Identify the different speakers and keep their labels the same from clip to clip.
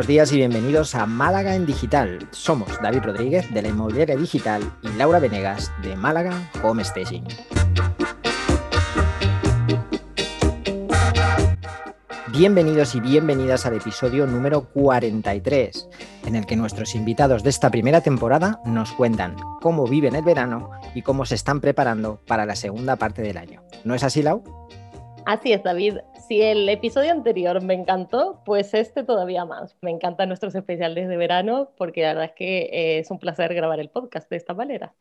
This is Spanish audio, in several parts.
Speaker 1: buenos días y bienvenidos a Málaga en Digital. Somos David Rodríguez de la Inmobiliaria Digital y Laura Venegas de Málaga Home Staging. Bienvenidos y bienvenidas al episodio número 43, en el que nuestros invitados de esta primera temporada nos cuentan cómo viven el verano y cómo se están preparando para la segunda parte del año. ¿No es así, Lau?
Speaker 2: Así es, David. Si el episodio anterior me encantó, pues este todavía más. Me encantan nuestros especiales de verano porque la verdad es que eh, es un placer grabar el podcast de esta manera.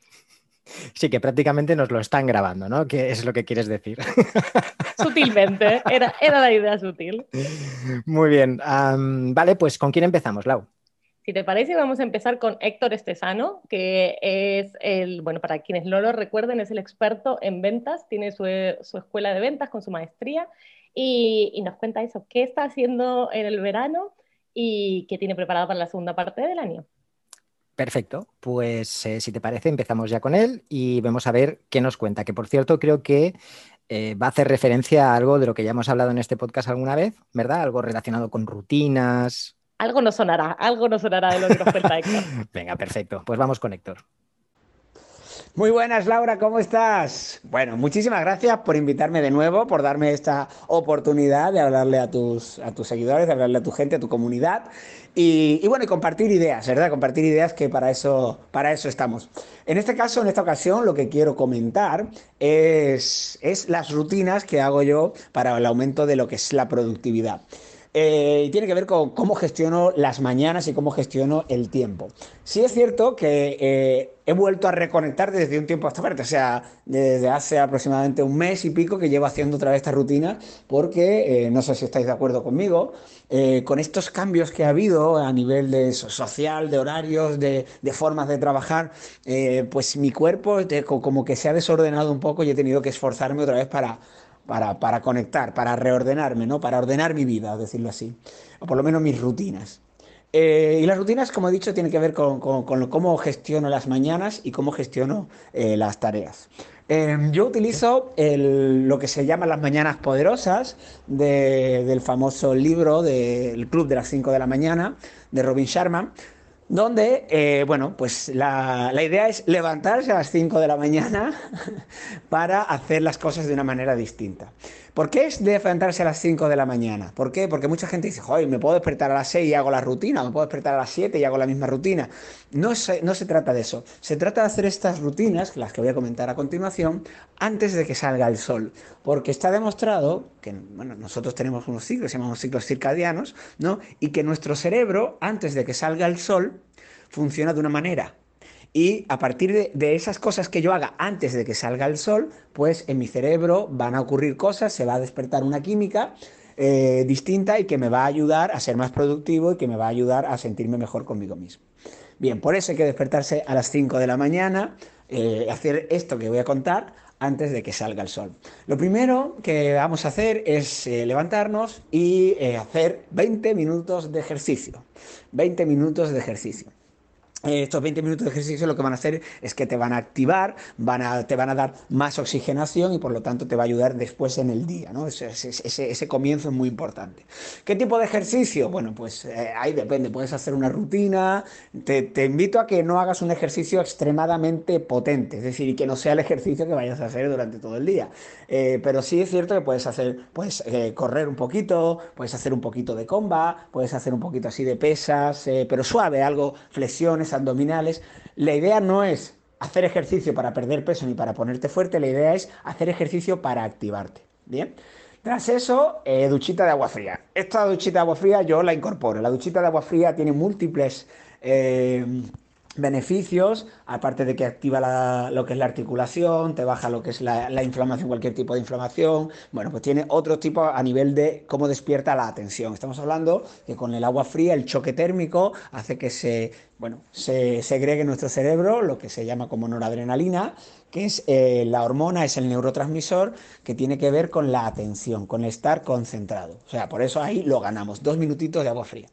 Speaker 1: Sí, que prácticamente nos lo están grabando, ¿no? ¿Qué es lo que quieres decir?
Speaker 2: Sutilmente, era, era la idea sutil.
Speaker 1: Muy bien. vale, pues ¿con quién empezamos, Lau?
Speaker 2: Si te parece, vamos a empezar con Héctor Estesano, que es el, bueno, para quienes no lo recuerden, es el experto en ventas, tiene su, escuela de ventas con su maestría y, nos cuenta eso, qué está haciendo en el verano y qué tiene preparado para la segunda parte del año.
Speaker 1: Perfecto, pues eh, si te parece empezamos ya con él y vamos a ver qué nos cuenta, que por cierto creo que eh, va a hacer referencia a algo de lo que ya hemos hablado en este podcast alguna vez, ¿verdad? Algo relacionado con rutinas.
Speaker 2: Algo nos sonará, algo nos sonará de lo que nos cuenta Héctor.
Speaker 1: Venga, perfecto, pues vamos con Héctor.
Speaker 3: Muy buenas, Laura, ¿cómo estás? Bueno, muchísimas gracias por invitarme de nuevo, por darme esta oportunidad de hablarle a tus, a tus seguidores, de hablarle a tu gente, a tu comunidad y, bueno, compartir ideas, ¿verdad? Compartir ideas que para eso, para eso estamos. En este caso, en esta ocasión, lo que quiero comentar es, es las rutinas que hago yo para el aumento de lo que es la productividad. Eh, y tiene que ver con cómo gestiono las mañanas y cómo gestiono el tiempo. Sí es cierto que eh, he vuelto a reconectar desde un tiempo hasta parte, o sea, desde hace aproximadamente un mes y pico que llevo haciendo otra vez esta rutina, porque eh, no sé si estáis de acuerdo conmigo, con estos cambios que ha habido a nivel de social, de horarios, de, de formas de trabajar, pues mi cuerpo como que se ha desordenado un poco y he tenido que esforzarme otra vez para para, conectar, para reordenarme, ¿no? Para ordenar mi vida, decirlo así, o por lo menos mis rutinas. Eh, y las rutinas, como he dicho, tienen que ver con, cómo gestiono las mañanas y cómo gestiono eh, las tareas. Em, yo utilizo lo que se llama las mañanas poderosas del famoso libro del Club de las 5 de la mañana de Robin Sharma donde, eh, bueno, pues la, idea es levantarse a las 5 de la mañana para hacer las cosas de una manera distinta. ¿Por qué es de levantarse a las 5 de la mañana? ¿Por qué? Porque mucha gente dice, joder, me puedo despertar a las 6 y hago la rutina, me puedo despertar a las 7 y hago la misma rutina. No se, no se trata de eso. Se trata de hacer estas rutinas, las que voy a comentar a continuación, antes de que salga el sol. Porque está demostrado que, bueno, nosotros tenemos unos ciclos, se llaman ciclos circadianos, ¿no? Y que nuestro cerebro, antes de que salga el sol, funciona de una manera. Y a partir de, esas cosas que yo haga antes de que salga el sol, pues en mi cerebro van a ocurrir cosas, se va a despertar una química eh, distinta y que me va a ayudar a ser más productivo y que me va a ayudar a sentirme mejor conmigo mismo. Bien, por eso hay que despertarse a las 5 de la mañana, eh, hacer esto que voy a contar antes de que salga el sol. Lo primero que vamos a hacer es eh, levantarnos y hacer 20 minutos de ejercicio. 20 minutos de ejercicio. Eh, estos 20 minutos de ejercicio lo que van a hacer es que te van a activar, van a, te van a dar más oxigenación y por lo tanto te va a ayudar después en el día. ¿no? Ese, ese, comienzo es muy importante. ¿Qué tipo de ejercicio? Bueno, pues eh, ahí depende. Puedes hacer una rutina. Te, invito a que no hagas un ejercicio extremadamente potente, es decir, que no sea el ejercicio que vayas a hacer durante todo el día. Eh, pero sí es cierto que puedes hacer, puedes correr un poquito, puedes hacer un poquito de comba, puedes hacer un poquito así de pesas, pero suave, algo flexiones abdominales. La idea no es hacer ejercicio para perder peso ni para ponerte fuerte, la idea es hacer ejercicio para activarte. Bien. Tras eso, eh, duchita de agua fría. Esta duchita de agua fría yo la incorporo. La duchita de agua fría tiene múltiples eh, beneficios, aparte de que activa lo que es la articulación, te baja lo que es la, inflamación, cualquier tipo de inflamación. Bueno, pues tiene otro tipo a nivel de cómo despierta la atención. Estamos hablando que con el agua fría, el choque térmico hace que se, bueno, se segregue en nuestro cerebro lo que se llama como noradrenalina, que es eh, la hormona, es el neurotransmisor que tiene que ver con la atención, con estar concentrado. O sea, por eso ahí lo ganamos, dos minutitos de agua fría.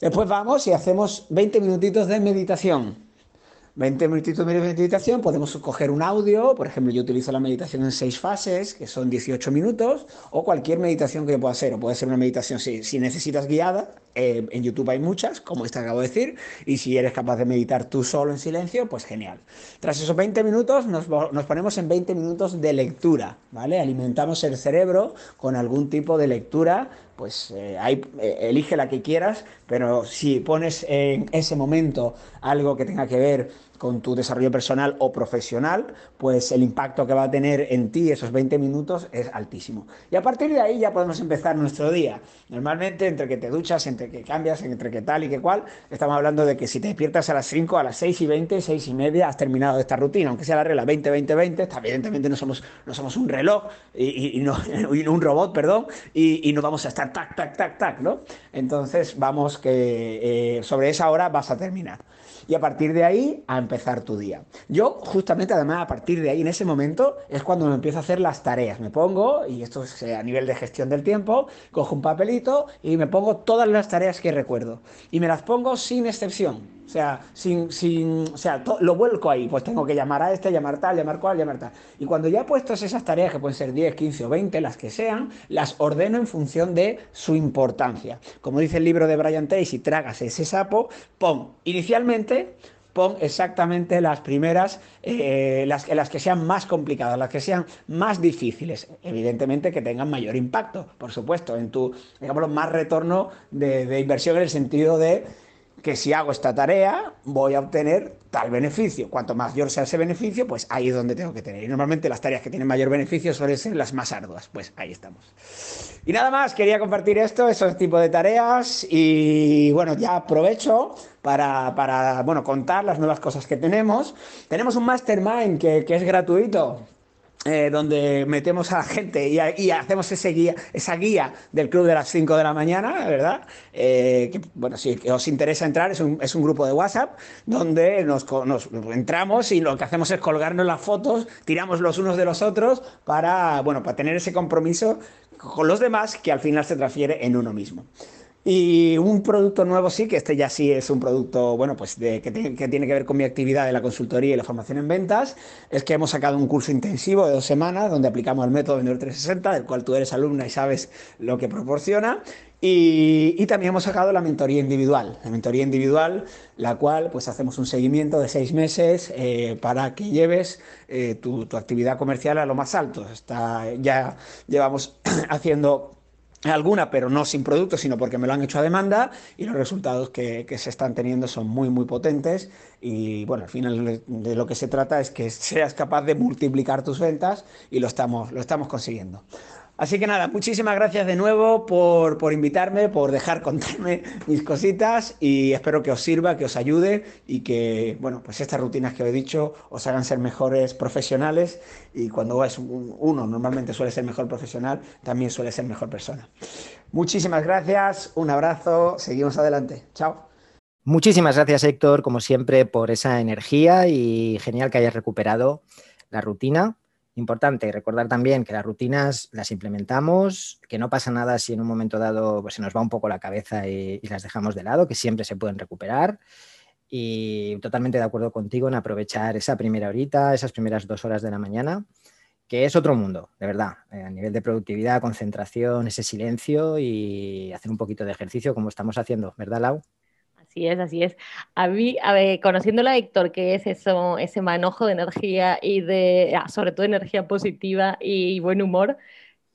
Speaker 3: Después vamos y hacemos 20 minutitos de meditación. 20 minutitos de meditación, podemos coger un audio, por ejemplo, yo utilizo la meditación en seis fases, que son 18 minutos, o cualquier meditación que yo pueda hacer, o puede ser una meditación si, necesitas guiada, eh, en YouTube hay muchas, como que acabo de decir, y si eres capaz de meditar tú solo en silencio, pues genial. Tras esos 20 minutos nos, ponemos en 20 minutos de lectura, ¿vale? Alimentamos el cerebro con algún tipo de lectura, pues eh, eh, elige la que quieras, pero si pones en ese momento algo que tenga que ver con tu desarrollo personal o profesional, pues el impacto que va a tener en ti esos 20 minutos es altísimo. Y a partir de ahí ya podemos empezar nuestro día. Normalmente entre que te duchas, entre que cambias, entre que tal y que cual, estamos hablando de que si te despiertas a las 5, a las 6 y 20, 6 y media, has terminado esta rutina, aunque sea la regla 20, 20, 20, evidentemente no somos, no somos un reloj y, no, un robot, perdón, y, no vamos a estar tac, tac, tac, tac, ¿no? Entonces vamos que eh, sobre esa hora vas a terminar y a partir de ahí a empezar tu día. Yo justamente además a partir de ahí en ese momento es cuando me empiezo a hacer las tareas. Me pongo, y esto es eh, a nivel de gestión del tiempo, cojo un papelito y me pongo todas las tareas que recuerdo. Y me las pongo sin excepción. O sea, sin, sin, o sea, lo vuelco ahí, pues tengo que llamar a este, llamar tal, llamar cual, llamar tal. Y cuando ya he puesto esas tareas, que pueden ser 10, 15 o 20, las que sean, las ordeno en función de su importancia. Como dice el libro de Brian Tracy, trágase ese sapo, pon inicialmente pon exactamente las primeras, eh, las, las, que sean más complicadas, las que sean más difíciles, evidentemente que tengan mayor impacto, por supuesto, en tu, digamos, más retorno de inversión en el sentido de que si hago esta tarea voy a obtener tal beneficio. Cuanto mayor sea ese beneficio, pues ahí es donde tengo que tener. Y normalmente las tareas que tienen mayor beneficio suelen ser las más arduas. Pues ahí estamos. Y nada más, quería compartir esto, esos tipos de tareas. Y bueno, ya aprovecho para, para bueno, contar las nuevas cosas que tenemos. Tenemos un mastermind que, que es gratuito. Eh, donde metemos a la gente y, hacemos ese guía, esa guía del club de las 5 de la mañana, ¿verdad? Eh, que, bueno, si os interesa entrar, es un, es un grupo de WhatsApp donde nos, nos, entramos y lo que hacemos es colgarnos las fotos, tiramos los unos de los otros para, bueno, para tener ese compromiso con los demás que al final se transfiere en uno mismo. Y un producto nuevo sí, que este ya sí es un producto, bueno, pues de, que, tiene, que, ver con mi actividad de la consultoría y la formación en ventas, es que hemos sacado un curso intensivo de dos semanas donde aplicamos el método Vendedor 360, del cual tú eres alumna y sabes lo que proporciona. Y, y, también hemos sacado la mentoría individual, la mentoría individual, la cual pues hacemos un seguimiento de seis meses eh, para que lleves eh, tu, tu actividad comercial a lo más alto. Está, ya llevamos haciendo alguna, pero no sin producto, sino porque me lo han hecho a demanda y los resultados que, se están teniendo son muy, muy potentes. Y bueno, al final de lo que se trata es que seas capaz de multiplicar tus ventas y lo estamos, lo estamos consiguiendo. Así que nada, muchísimas gracias de nuevo por, por, invitarme, por dejar contarme mis cositas y espero que os sirva, que os ayude y que, bueno, pues estas rutinas que os he dicho os hagan ser mejores profesionales y cuando es uno normalmente suele ser mejor profesional, también suele ser mejor persona. Muchísimas gracias, un abrazo, seguimos adelante. Chao.
Speaker 1: Muchísimas gracias Héctor, como siempre, por esa energía y genial que hayas recuperado la rutina Importante recordar también que las rutinas las implementamos, que no pasa nada si en un momento dado pues, se nos va un poco la cabeza y, las dejamos de lado, que siempre se pueden recuperar. Y totalmente de acuerdo contigo en aprovechar esa primera horita, esas primeras dos horas de la mañana, que es otro mundo, de verdad, eh, a nivel de productividad, concentración, ese silencio y hacer un poquito de ejercicio como estamos haciendo, ¿verdad, Lau?
Speaker 2: Así es, así es. A mí, a ver, conociéndola Héctor, que es eso, ese manojo de energía y de, ah, sobre todo energía positiva y buen humor,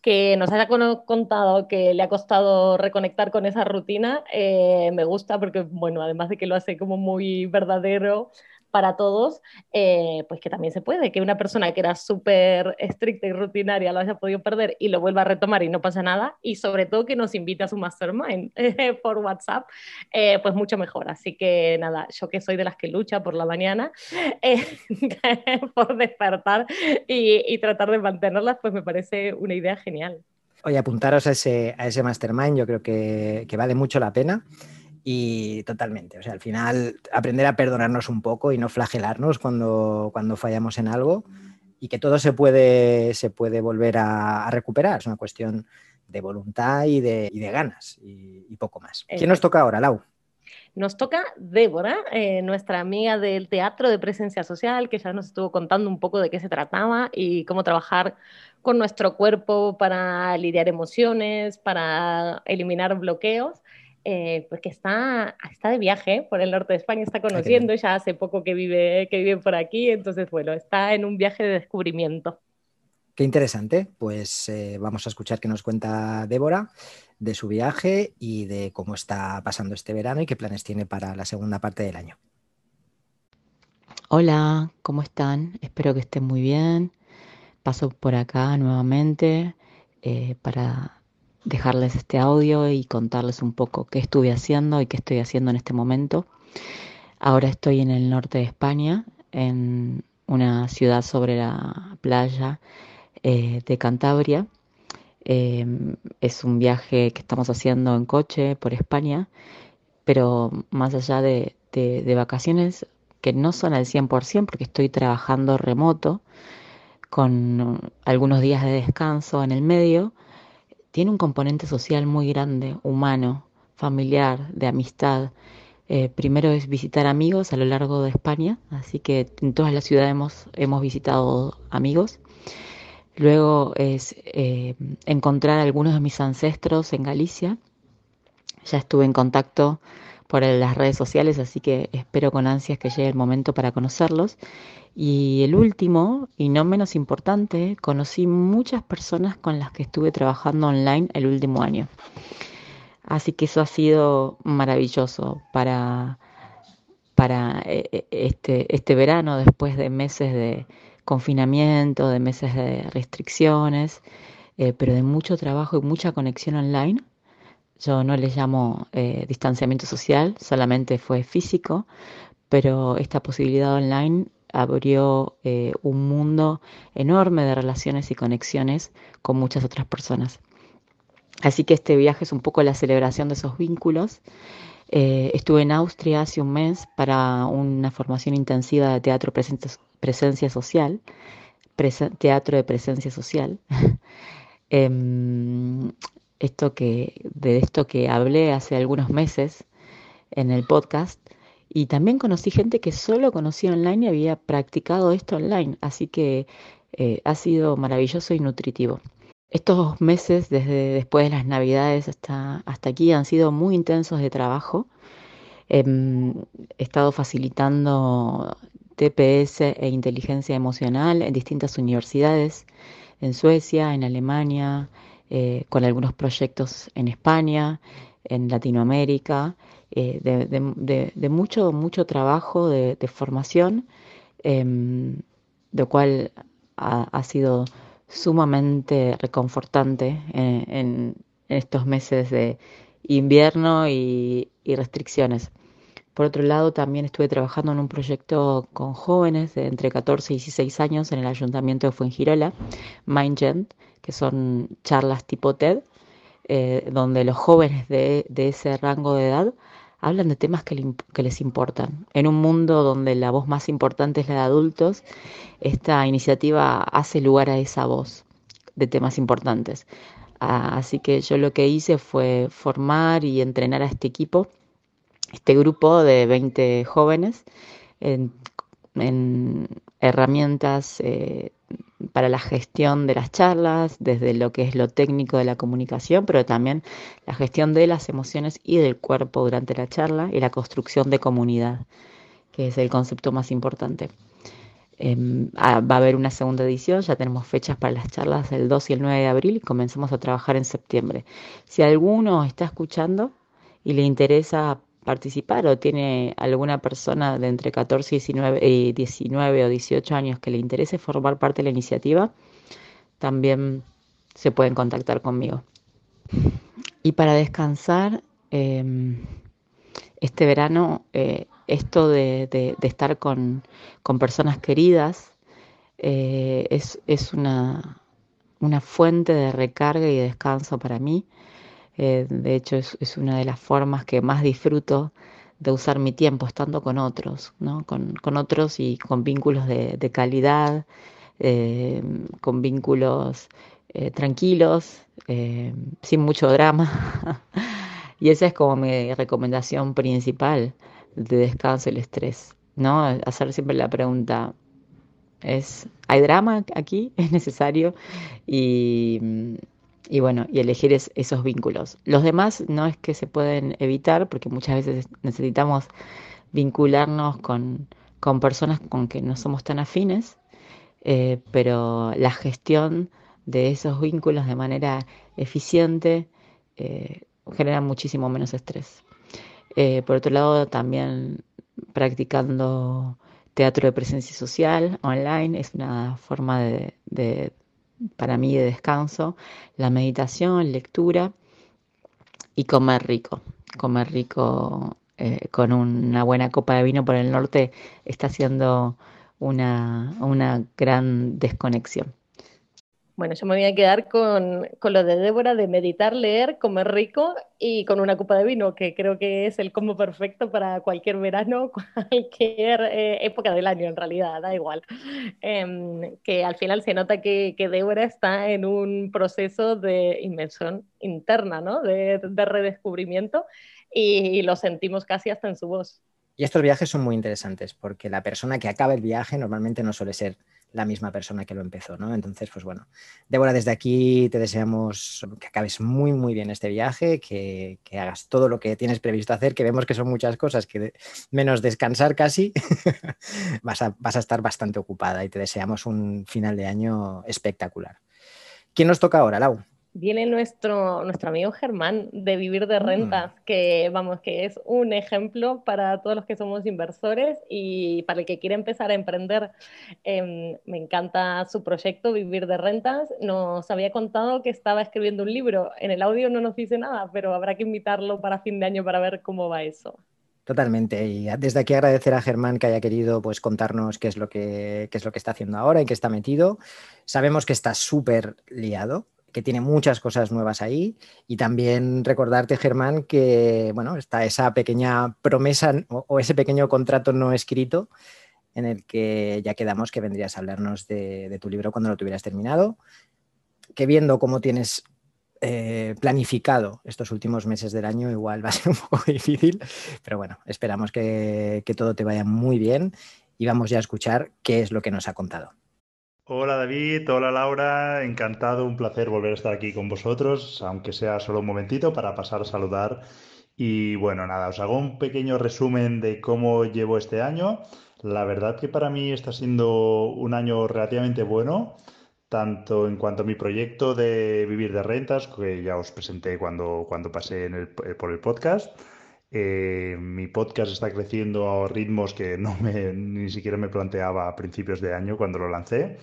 Speaker 2: que nos haya contado que le ha costado reconectar con esa rutina, eh, me gusta porque, bueno, además de que lo hace como muy verdadero, para todos, eh, pues que también se puede, que una persona que era súper estricta y rutinaria lo haya podido perder y lo vuelva a retomar y no pasa nada, y sobre todo que nos invite a su mastermind por WhatsApp, eh, pues mucho mejor. Así que nada, yo que soy de las que lucha por la mañana, eh, por despertar y, tratar de mantenerlas, pues me parece una idea genial.
Speaker 1: Oye, apuntaros a ese, a ese mastermind, yo creo que, que vale mucho la pena. Y totalmente, o sea, al final aprender a perdonarnos un poco y no flagelarnos cuando, cuando fallamos en algo y que todo se puede, se puede volver a, recuperar. Es una cuestión de voluntad y de, y de ganas y, poco más. ¿Quién nos toca ahora, Lau?
Speaker 2: Nos toca Débora, eh, nuestra amiga del Teatro de Presencia Social, que ya nos estuvo contando un poco de qué se trataba y cómo trabajar con nuestro cuerpo para lidiar emociones, para eliminar bloqueos. Eh, porque está, está de viaje por el norte de España, está conociendo, ya hace poco que vive, que vive por aquí, entonces, bueno, está en un viaje de descubrimiento.
Speaker 1: Qué interesante, pues eh, vamos a escuchar qué nos cuenta Débora de su viaje y de cómo está pasando este verano y qué planes tiene para la segunda parte del año.
Speaker 4: Hola, ¿cómo están? Espero que estén muy bien. Paso por acá nuevamente eh, para dejarles este audio y contarles un poco qué estuve haciendo y qué estoy haciendo en este momento. Ahora estoy en el norte de España, en una ciudad sobre la playa eh, de Cantabria. Em, es un viaje que estamos haciendo en coche por España, pero más allá de, de vacaciones que no son al 100% porque estoy trabajando remoto, con algunos días de descanso en el medio, tiene un componente social muy grande, humano, familiar, de amistad. Eh, primero es visitar amigos a lo largo de España, así que en todas las ciudades hemos, hemos visitado amigos. Luego es eh, encontrar algunos de mis ancestros en Galicia. Ya estuve en contacto por las redes sociales, así que espero con ansias que llegue el momento para conocerlos. Y el último, y no menos importante, conocí muchas personas con las que estuve trabajando online el último año. Así que eso ha sido maravilloso para, para eh, eh, este, este verano, después de meses de confinamiento, de meses de restricciones, eh, pero de mucho trabajo y mucha conexión online yo no le llamo distanciamiento social, solamente fue físico, pero esta posibilidad online abrió eh, un mundo enorme de relaciones y conexiones con muchas otras personas. Así que este viaje es un poco la celebración de esos vínculos. Eh, estuve en Austria hace un mes para una formación intensiva de teatro presencia social, teatro de presencia social. Em, esto que, de esto que hablé hace algunos meses en el podcast. Y también conocí gente que solo conocía online y había practicado esto online. Así que eh, ha sido maravilloso y nutritivo. Estos meses, desde después de las navidades hasta, hasta aquí, han sido muy intensos de trabajo. Em, he estado facilitando TPS e inteligencia emocional en distintas universidades, en Suecia, en Alemania, eh, con algunos proyectos en España, en Latinoamérica, eh, de, mucho, mucho trabajo de, formación, em, lo cual ha, sido sumamente reconfortante eh, en, estos meses de invierno y, restricciones. Por otro lado, también estuve trabajando en un proyecto con jóvenes de entre 14 y 16 años en el Ayuntamiento de Fuengirola, MindGen, que son charlas tipo TED, eh, donde los jóvenes de, ese rango de edad hablan de temas que, les importan. En un mundo donde la voz más importante es la de adultos, esta iniciativa hace lugar a esa voz de temas importantes. Ah, así que yo lo que hice fue formar y entrenar a este equipo, este grupo de 20 jóvenes, en, herramientas eh, para la gestión de las charlas, desde lo que es lo técnico de la comunicación, pero también la gestión de las emociones y del cuerpo durante la charla y la construcción de comunidad, que es el concepto más importante. Em, ah, va a haber una segunda edición, ya tenemos fechas para las charlas el 2 y el 9 de abril y comenzamos a trabajar en septiembre. Si alguno está escuchando y le interesa participar o tiene alguna persona de entre 14 y 19, 19 o 18 años que le interese formar parte de la iniciativa, también se pueden contactar conmigo. Y para descansar, em, este verano, eh, esto de, estar con, personas queridas eh, es, es una, una fuente de recarga y de descanso para mí. Eh, de hecho, es, una de las formas que más disfruto de usar mi tiempo, estando con otros, ¿no? con, otros y con vínculos de, calidad, eh, con vínculos eh, tranquilos, sin mucho drama. y esa es como mi recomendación principal de descanso y el estrés. ¿no? Hacer siempre la pregunta, ¿es, ¿hay drama aquí? ¿Es necesario? Y y bueno, y elegir esos vínculos. Los demás no es que se pueden evitar, porque muchas veces necesitamos vincularnos con, con personas con que no somos tan afines, eh, pero la gestión de esos vínculos de manera eficiente eh, genera muchísimo menos estrés. Eh, por otro lado, también practicando teatro de presencia social online es una forma de, para mí de descanso, la meditación, lectura y comer rico. Comer rico eh, con una buena copa de vino por el norte está siendo una, una gran desconexión.
Speaker 2: Bueno, yo me voy a quedar con, lo de Débora de meditar, leer, comer rico y con una copa de vino, que creo que es el combo perfecto para cualquier verano, cualquier eh, época del año en realidad, da igual. Em, que al final se nota que, que, Débora está en un proceso de inmersión interna, ¿no? De, de redescubrimiento y lo sentimos casi hasta en su voz.
Speaker 1: Y estos viajes son muy interesantes porque la persona que acaba el viaje normalmente no suele ser la misma persona que lo empezó, ¿no? Entonces, pues bueno, Débora, desde aquí te deseamos que acabes muy, muy bien este viaje, que, hagas todo lo que tienes previsto hacer, que vemos que son muchas cosas, que menos descansar casi, vas, a, vas a estar bastante ocupada y te deseamos un final de año espectacular. ¿Quién nos toca ahora, Lau?
Speaker 2: Viene nuestro, nuestro amigo Germán de Vivir de Rentas, mm. que vamos, que es un ejemplo para todos los que somos inversores y para el que quiere empezar a emprender. Em, me encanta su proyecto Vivir de Rentas. Nos había contado que estaba escribiendo un libro. En el audio no nos dice nada, pero habrá que invitarlo para fin de año para ver cómo va eso.
Speaker 1: Totalmente. Y desde aquí agradecer a Germán que haya querido pues, contarnos qué es, lo que, qué es lo que está haciendo ahora, en qué está metido. Sabemos que está súper liado, que tiene muchas cosas nuevas ahí. Y también recordarte, Germán, que bueno, está esa pequeña promesa o, ese pequeño contrato no escrito en el que ya quedamos que vendrías a hablarnos de, tu libro cuando lo tuvieras terminado. Que viendo cómo tienes eh, planificado estos últimos meses del año, igual va a ser un poco difícil, pero bueno, esperamos que todo te vaya muy bien y vamos ya a escuchar qué es lo que nos ha contado.
Speaker 5: Hola David, hola Laura, encantado, un placer volver a estar aquí con vosotros, aunque sea solo un momentito para pasar a saludar. Y bueno, nada, os hago un pequeño resumen de cómo llevo este año. La verdad que para mí está siendo un año relativamente bueno, tanto en cuanto a mi proyecto de vivir de rentas, que ya os presenté cuando, cuando pasé por el podcast eh, mi podcast está creciendo a ritmos que no me, ni siquiera me planteaba a principios de año cuando lo lancé.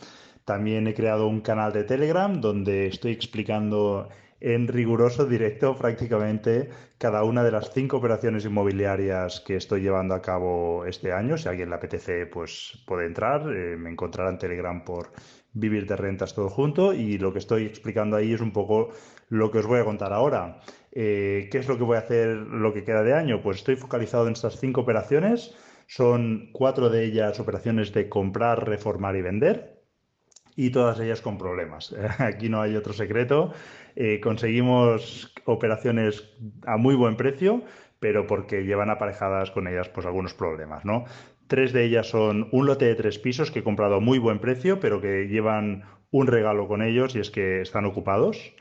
Speaker 5: También he creado un canal de Telegram donde estoy explicando en riguroso directo prácticamente cada una de las cinco operaciones inmobiliarias que estoy llevando a cabo este año. Si alguien le apetece, pues puede entrar. Eh, me encontrará en Telegram por Vivir de Rentas todo junto y lo que estoy explicando ahí es un poco lo que os voy a contar ahora. Eh, ¿Qué es lo que voy a hacer lo que queda de año? Pues estoy focalizado en estas cinco operaciones. Son cuatro de ellas operaciones de comprar, reformar y vender y todas ellas con problemas. Aquí no hay otro secreto. Eh, conseguimos operaciones a muy buen precio, pero porque llevan aparejadas con ellas pues algunos problemas, ¿no? Tres de ellas son un lote de tres pisos que he comprado a muy buen precio, pero que llevan un regalo con ellos y es que están ocupados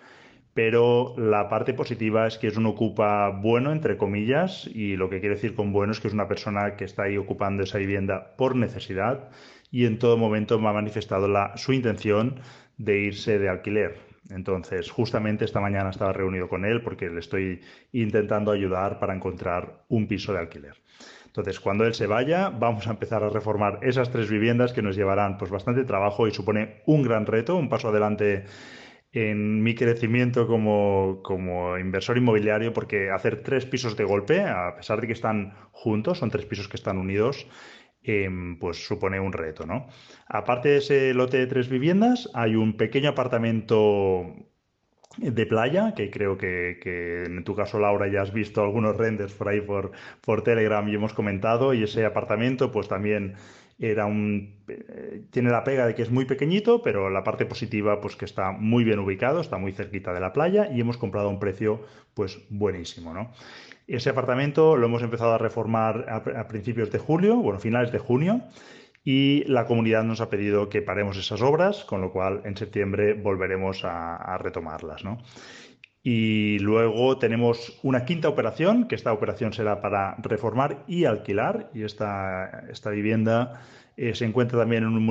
Speaker 5: pero la parte positiva es que es un ocupa bueno, entre comillas, y lo que quiere decir con bueno es que es una persona que está ahí ocupando esa vivienda por necesidad y en todo momento me ha manifestado su intención de irse de alquiler. Entonces, justamente esta mañana estaba reunido con él porque le estoy intentando ayudar para encontrar un piso de alquiler. Entonces, cuando él se vaya, vamos a empezar a reformar esas tres viviendas que nos llevarán pues bastante trabajo y supone un gran reto, un paso adelante en mi crecimiento como, inversor inmobiliario, porque hacer tres pisos de golpe, a pesar de que están juntos, son tres pisos que están unidos, em, pues supone un reto, ¿no? Aparte de ese lote de tres viviendas, hay un pequeño apartamento de playa, que creo que, que, en tu caso, Laura, ya has visto algunos renders por ahí por, por Telegram y hemos comentado, y ese apartamento pues también era un, eh, tiene la pega de que es muy pequeñito, pero la parte positiva, pues que está muy bien ubicado, está muy cerquita de la playa y hemos comprado a un precio, pues buenísimo, ¿no? Ese apartamento lo hemos empezado a reformar a, principios de julio, bueno, finales de junio, y la comunidad nos ha pedido que paremos esas obras, con lo cual en septiembre volveremos a, retomarlas. Y luego tenemos una quinta operación, que esta operación será para reformar y alquilar, y esta, esta vivienda eh, se encuentra también en un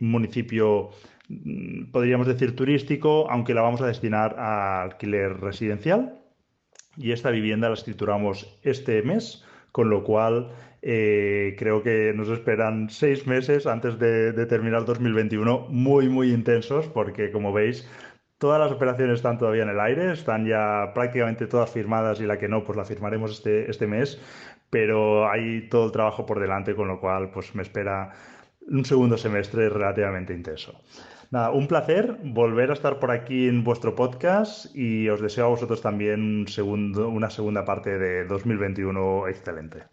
Speaker 5: municipio, mm, podríamos decir, turístico, aunque la vamos a destinar a alquiler residencial. Y esta vivienda la escrituramos este mes, con lo cual eh, creo que nos esperan seis meses antes de, terminar 2021 muy, muy intensos porque, como veis, todas las operaciones están todavía en el aire, están ya prácticamente todas firmadas y la que no, pues la firmaremos este, este mes, pero hay todo el trabajo por delante, con lo cual pues me espera un segundo semestre relativamente intenso. Nada, un placer volver a estar por aquí en vuestro podcast y os deseo a vosotros también segundo, una segunda parte de 2021 excelente.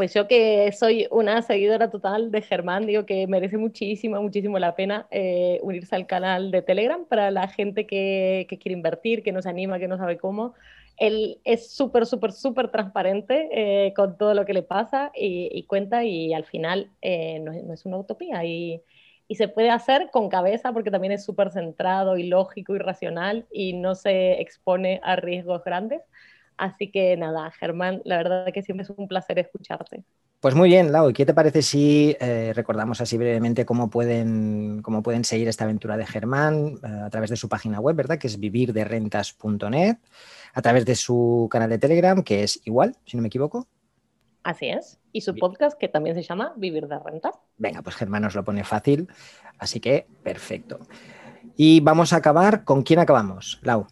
Speaker 2: Pues yo que soy una seguidora total de Germán, digo que merece muchísimo, muchísimo la pena eh, unirse al canal de Telegram para la gente que, quiere invertir, que no se anima, que no sabe cómo. Él es súper, súper, súper transparente eh, con todo lo que le pasa y, cuenta y al final eh, no, es una utopía y, y, se puede hacer con cabeza porque también es súper centrado y lógico y racional y no se expone a riesgos grandes. Así que nada, Germán, la verdad que siempre es un placer escucharte.
Speaker 1: Pues muy bien, Lau, ¿y qué te parece si eh, recordamos así brevemente cómo pueden, cómo pueden seguir esta aventura de Germán eh, a través de su página web, ¿verdad? Que es vivirderrentas.net, a través de su canal de Telegram, que es igual, si no me equivoco.
Speaker 2: Así es. Y su podcast, que también se llama Vivir de Rentas.
Speaker 1: Venga, pues Germán nos lo pone fácil, así que perfecto. Y vamos a acabar, ¿con quién acabamos, Lau?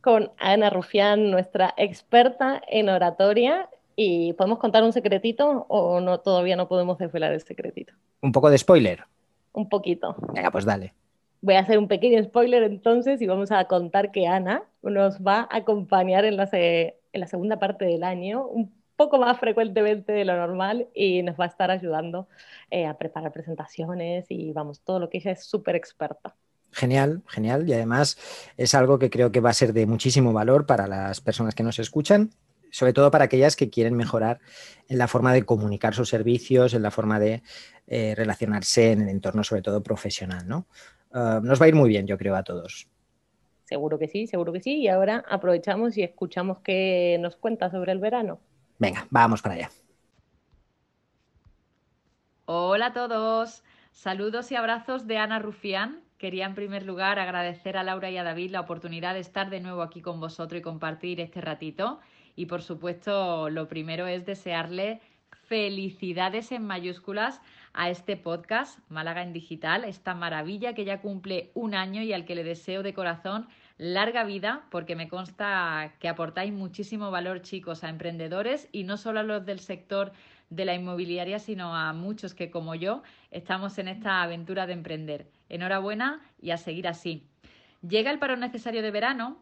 Speaker 2: Con Ana Rufián, nuestra experta en oratoria. ¿Y podemos contar un secretito o no todavía no podemos desvelar el secretito?
Speaker 1: Un poco de spoiler.
Speaker 2: Un poquito.
Speaker 1: Venga, pues dale.
Speaker 2: Voy a hacer un pequeño spoiler entonces y vamos a contar que Ana nos va a acompañar en la, en la segunda parte del año, un poco más frecuentemente de lo normal y nos va a estar ayudando eh, a preparar presentaciones y vamos, todo lo que ella es súper experta.
Speaker 1: Genial, genial. Y además es algo que creo que va a ser de muchísimo valor para las personas que nos escuchan, sobre todo para aquellas que quieren mejorar en la forma de comunicar sus servicios, en la forma de eh, relacionarse en el entorno, sobre todo profesional. ¿no? Ah, nos va a ir muy bien, yo creo, a todos.
Speaker 2: Seguro que sí, seguro que sí. Y ahora aprovechamos y escuchamos qué nos cuenta sobre el verano.
Speaker 1: Venga, vamos para allá.
Speaker 6: Hola a todos. Saludos y abrazos de Ana Rufián, Quería en primer lugar agradecer a Laura y a David la oportunidad de estar de nuevo aquí con vosotros y compartir este ratito. Y por supuesto, lo primero es desearle felicidades en mayúsculas a este podcast, Málaga en Digital, esta maravilla que ya cumple un año y al que le deseo de corazón larga vida, porque me consta que aportáis muchísimo valor, chicos, a emprendedores y no solo a los del sector de la inmobiliaria, sino a muchos que, como yo, estamos en esta aventura de emprender. Enhorabuena y a seguir así. Llega el paro necesario de verano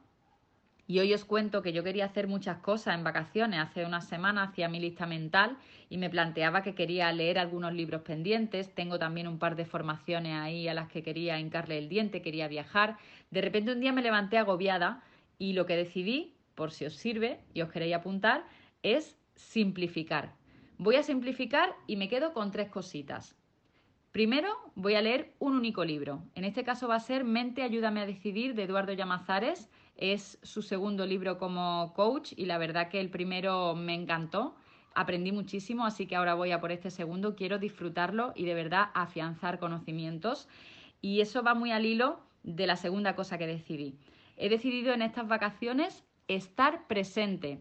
Speaker 6: y hoy os cuento que yo quería hacer muchas cosas en vacaciones. Hace unas semanas hacía mi lista mental y me planteaba que quería leer algunos libros pendientes. Tengo también un par de formaciones ahí a las que quería hincarle el diente, quería viajar. De repente un día me levanté agobiada y lo que decidí, por si os sirve y os queréis apuntar, es simplificar. Voy a simplificar y me quedo con tres cositas. Primero, voy a leer un único libro. En este caso va a ser Mente, ayúdame a decidir de Eduardo Llamazares. Es su segundo libro como coach y la verdad que el primero me encantó. Aprendí muchísimo, así que ahora voy a por este segundo. Quiero disfrutarlo y de verdad afianzar conocimientos. Y eso va muy al hilo de la segunda cosa que decidí. He decidido en estas vacaciones estar presente.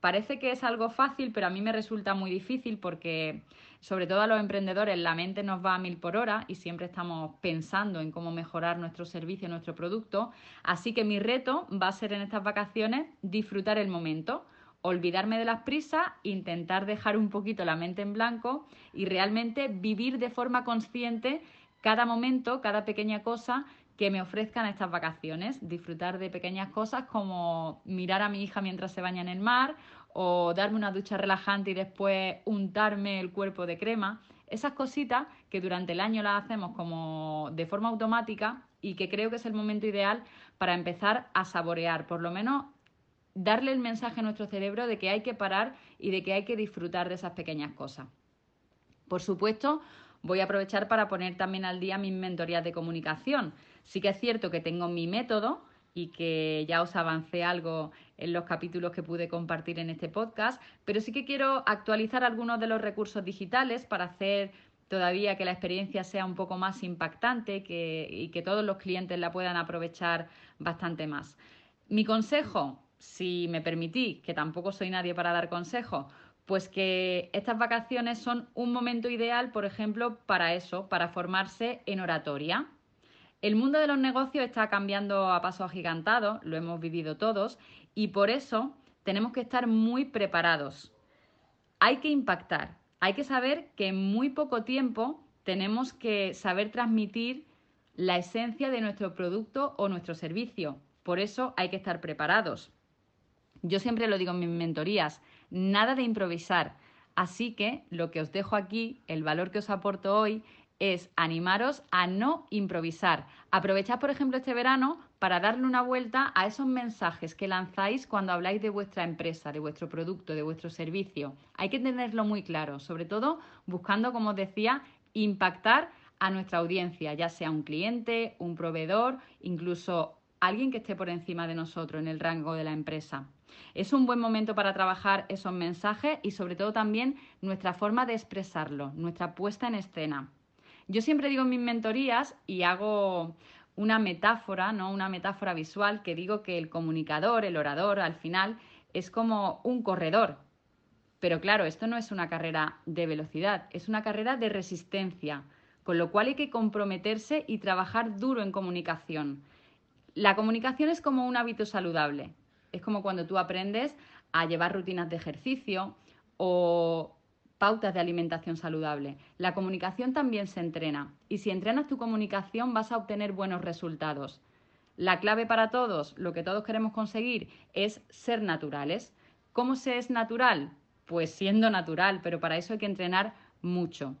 Speaker 6: Parece que es algo fácil, pero a mí me resulta muy difícil porque, sobre todo a los emprendedores, la mente nos va a mil por hora y siempre estamos pensando en cómo mejorar nuestro servicio, nuestro producto. Así que mi reto va a ser en estas vacaciones disfrutar el momento, olvidarme de las prisas, intentar dejar un poquito la mente en blanco y realmente vivir de forma consciente cada momento, cada pequeña cosa que me ofrezcan estas vacaciones, disfrutar de pequeñas cosas como mirar a mi hija mientras se baña en el mar o darme una ducha relajante y después untarme el cuerpo de crema. Esas cositas que durante el año las hacemos como de forma automática y que creo que es el momento ideal para empezar a saborear, por lo menos darle el mensaje a nuestro cerebro de que hay que parar y de que hay que disfrutar de esas pequeñas cosas. Por supuesto, voy a aprovechar para poner también al día mis mentorías de comunicación. Sí que es cierto que tengo mi método y que ya os avancé algo en los capítulos que pude compartir en este podcast, pero sí que quiero actualizar algunos de los recursos digitales para hacer todavía que la experiencia sea un poco más impactante y que todos los clientes la puedan aprovechar bastante más. Mi consejo, si me permití, que tampoco soy nadie para dar consejo, pues que estas vacaciones son un momento ideal, por ejemplo, para eso, para formarse en oratoria. El mundo de los negocios está cambiando a paso agigantado, lo hemos vivido todos, y por eso tenemos que estar muy preparados. Hay que impactar, hay que saber que en muy poco tiempo tenemos que saber transmitir la esencia de nuestro producto o nuestro servicio. Por eso hay que estar preparados. Yo siempre lo digo en mis mentorías, nada de improvisar. Así que lo que os dejo aquí, el valor que os aporto hoy, es animaros a no improvisar. Aprovechad, por ejemplo, este verano para darle una vuelta a esos mensajes que lanzáis cuando habláis de vuestra empresa, de vuestro producto, de vuestro servicio. Hay que tenerlo muy claro, sobre todo buscando, como os decía, impactar a nuestra audiencia, ya sea un cliente, un proveedor, incluso alguien que esté por encima de nosotros en el rango de la empresa. Es un buen momento para trabajar esos mensajes y sobre todo también nuestra forma de expresarlo, nuestra puesta en escena. Yo siempre digo en mis mentorías y hago una metáfora, ¿no? Una metáfora visual que digo que el comunicador, el orador, al final es como un corredor. Pero claro, esto no es una carrera de velocidad, es una carrera de resistencia, con lo cual hay que comprometerse y trabajar duro en comunicación. La comunicación es como un hábito saludable. Es como cuando tú aprendes a llevar rutinas de ejercicio o pautas de alimentación saludable. La comunicación también se entrena y si entrenas tu comunicación vas a obtener buenos resultados. La clave para todos, lo que todos queremos conseguir, es ser naturales. ¿Cómo se es natural? Pues siendo natural, pero para eso hay que entrenar mucho.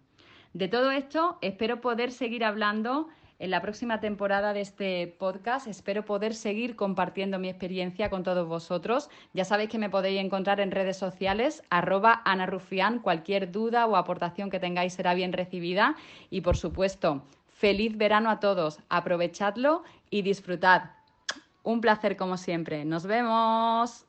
Speaker 6: De todo esto, espero poder seguir hablando en la próxima temporada de este podcast. Espero poder seguir compartiendo mi experiencia con todos vosotros. Ya sabéis que me podéis encontrar en redes sociales, arroba Ana. Cualquier duda o aportación que tengáis será bien recibida. Y por supuesto, feliz verano a todos. Aprovechadlo y disfrutad. Un placer como siempre. Nos vemos.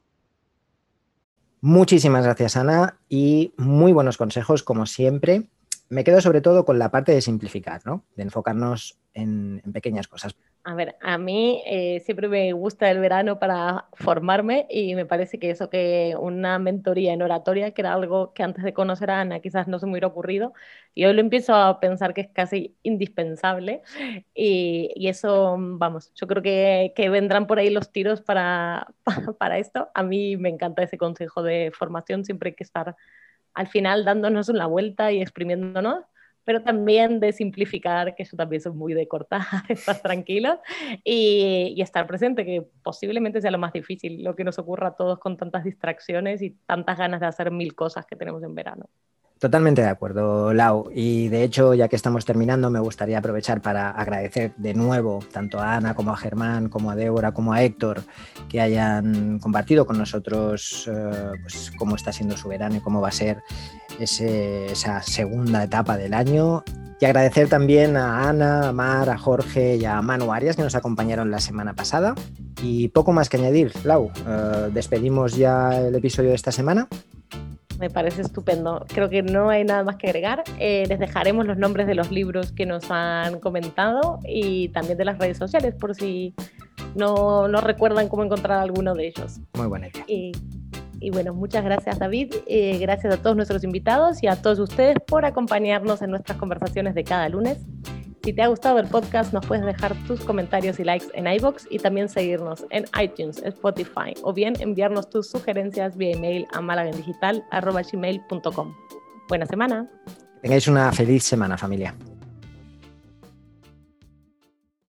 Speaker 1: Muchísimas gracias, Ana, y muy buenos consejos, como siempre me quedo sobre todo con la parte de simplificar, ¿no? De enfocarnos en, pequeñas cosas.
Speaker 2: A ver, a mí eh, siempre me gusta el verano para formarme y me parece que eso que una mentoría en oratoria, que era algo que antes de conocer a Ana quizás no se me hubiera ocurrido, y hoy lo empiezo a pensar que es casi indispensable y, eso, vamos, yo creo que, que, vendrán por ahí los tiros para, para esto. A mí me encanta ese consejo de formación, siempre hay que estar al final dándonos una vuelta y exprimiéndonos, pero también de simplificar, que eso también es muy de cortar, estar tranquilos y, y, estar presente, que posiblemente sea lo más difícil, lo que nos ocurra a todos con tantas distracciones y tantas ganas de hacer mil cosas que tenemos en verano.
Speaker 1: Totalmente de acuerdo, Lau. Y de hecho, ya que estamos terminando, me gustaría aprovechar para agradecer de nuevo tanto a Ana como a Germán, como a Débora, como a Héctor, que hayan compartido con nosotros eh, pues, cómo está siendo su verano y cómo va a ser esa segunda etapa del año. Y agradecer también a Ana, a Mar, a Jorge y a Manu Arias que nos acompañaron la semana pasada. Y poco más que añadir, Lau. Eh, despedimos ya el episodio de esta semana
Speaker 2: me parece estupendo. Creo que no hay nada más que agregar. Eh, les dejaremos los nombres de los libros que nos han comentado y también de las redes sociales por si no, no recuerdan cómo encontrar alguno de ellos.
Speaker 1: Muy buena idea.
Speaker 2: Y, y bueno, muchas gracias David, eh, gracias a todos nuestros invitados y a todos ustedes por acompañarnos en nuestras conversaciones de cada lunes. Si te ha gustado el podcast, nos puedes dejar tus comentarios y likes en iBox y también seguirnos en iTunes, Spotify o bien enviarnos tus sugerencias vía email a malagendigital.com. Buena semana.
Speaker 1: tengáis una feliz semana, familia.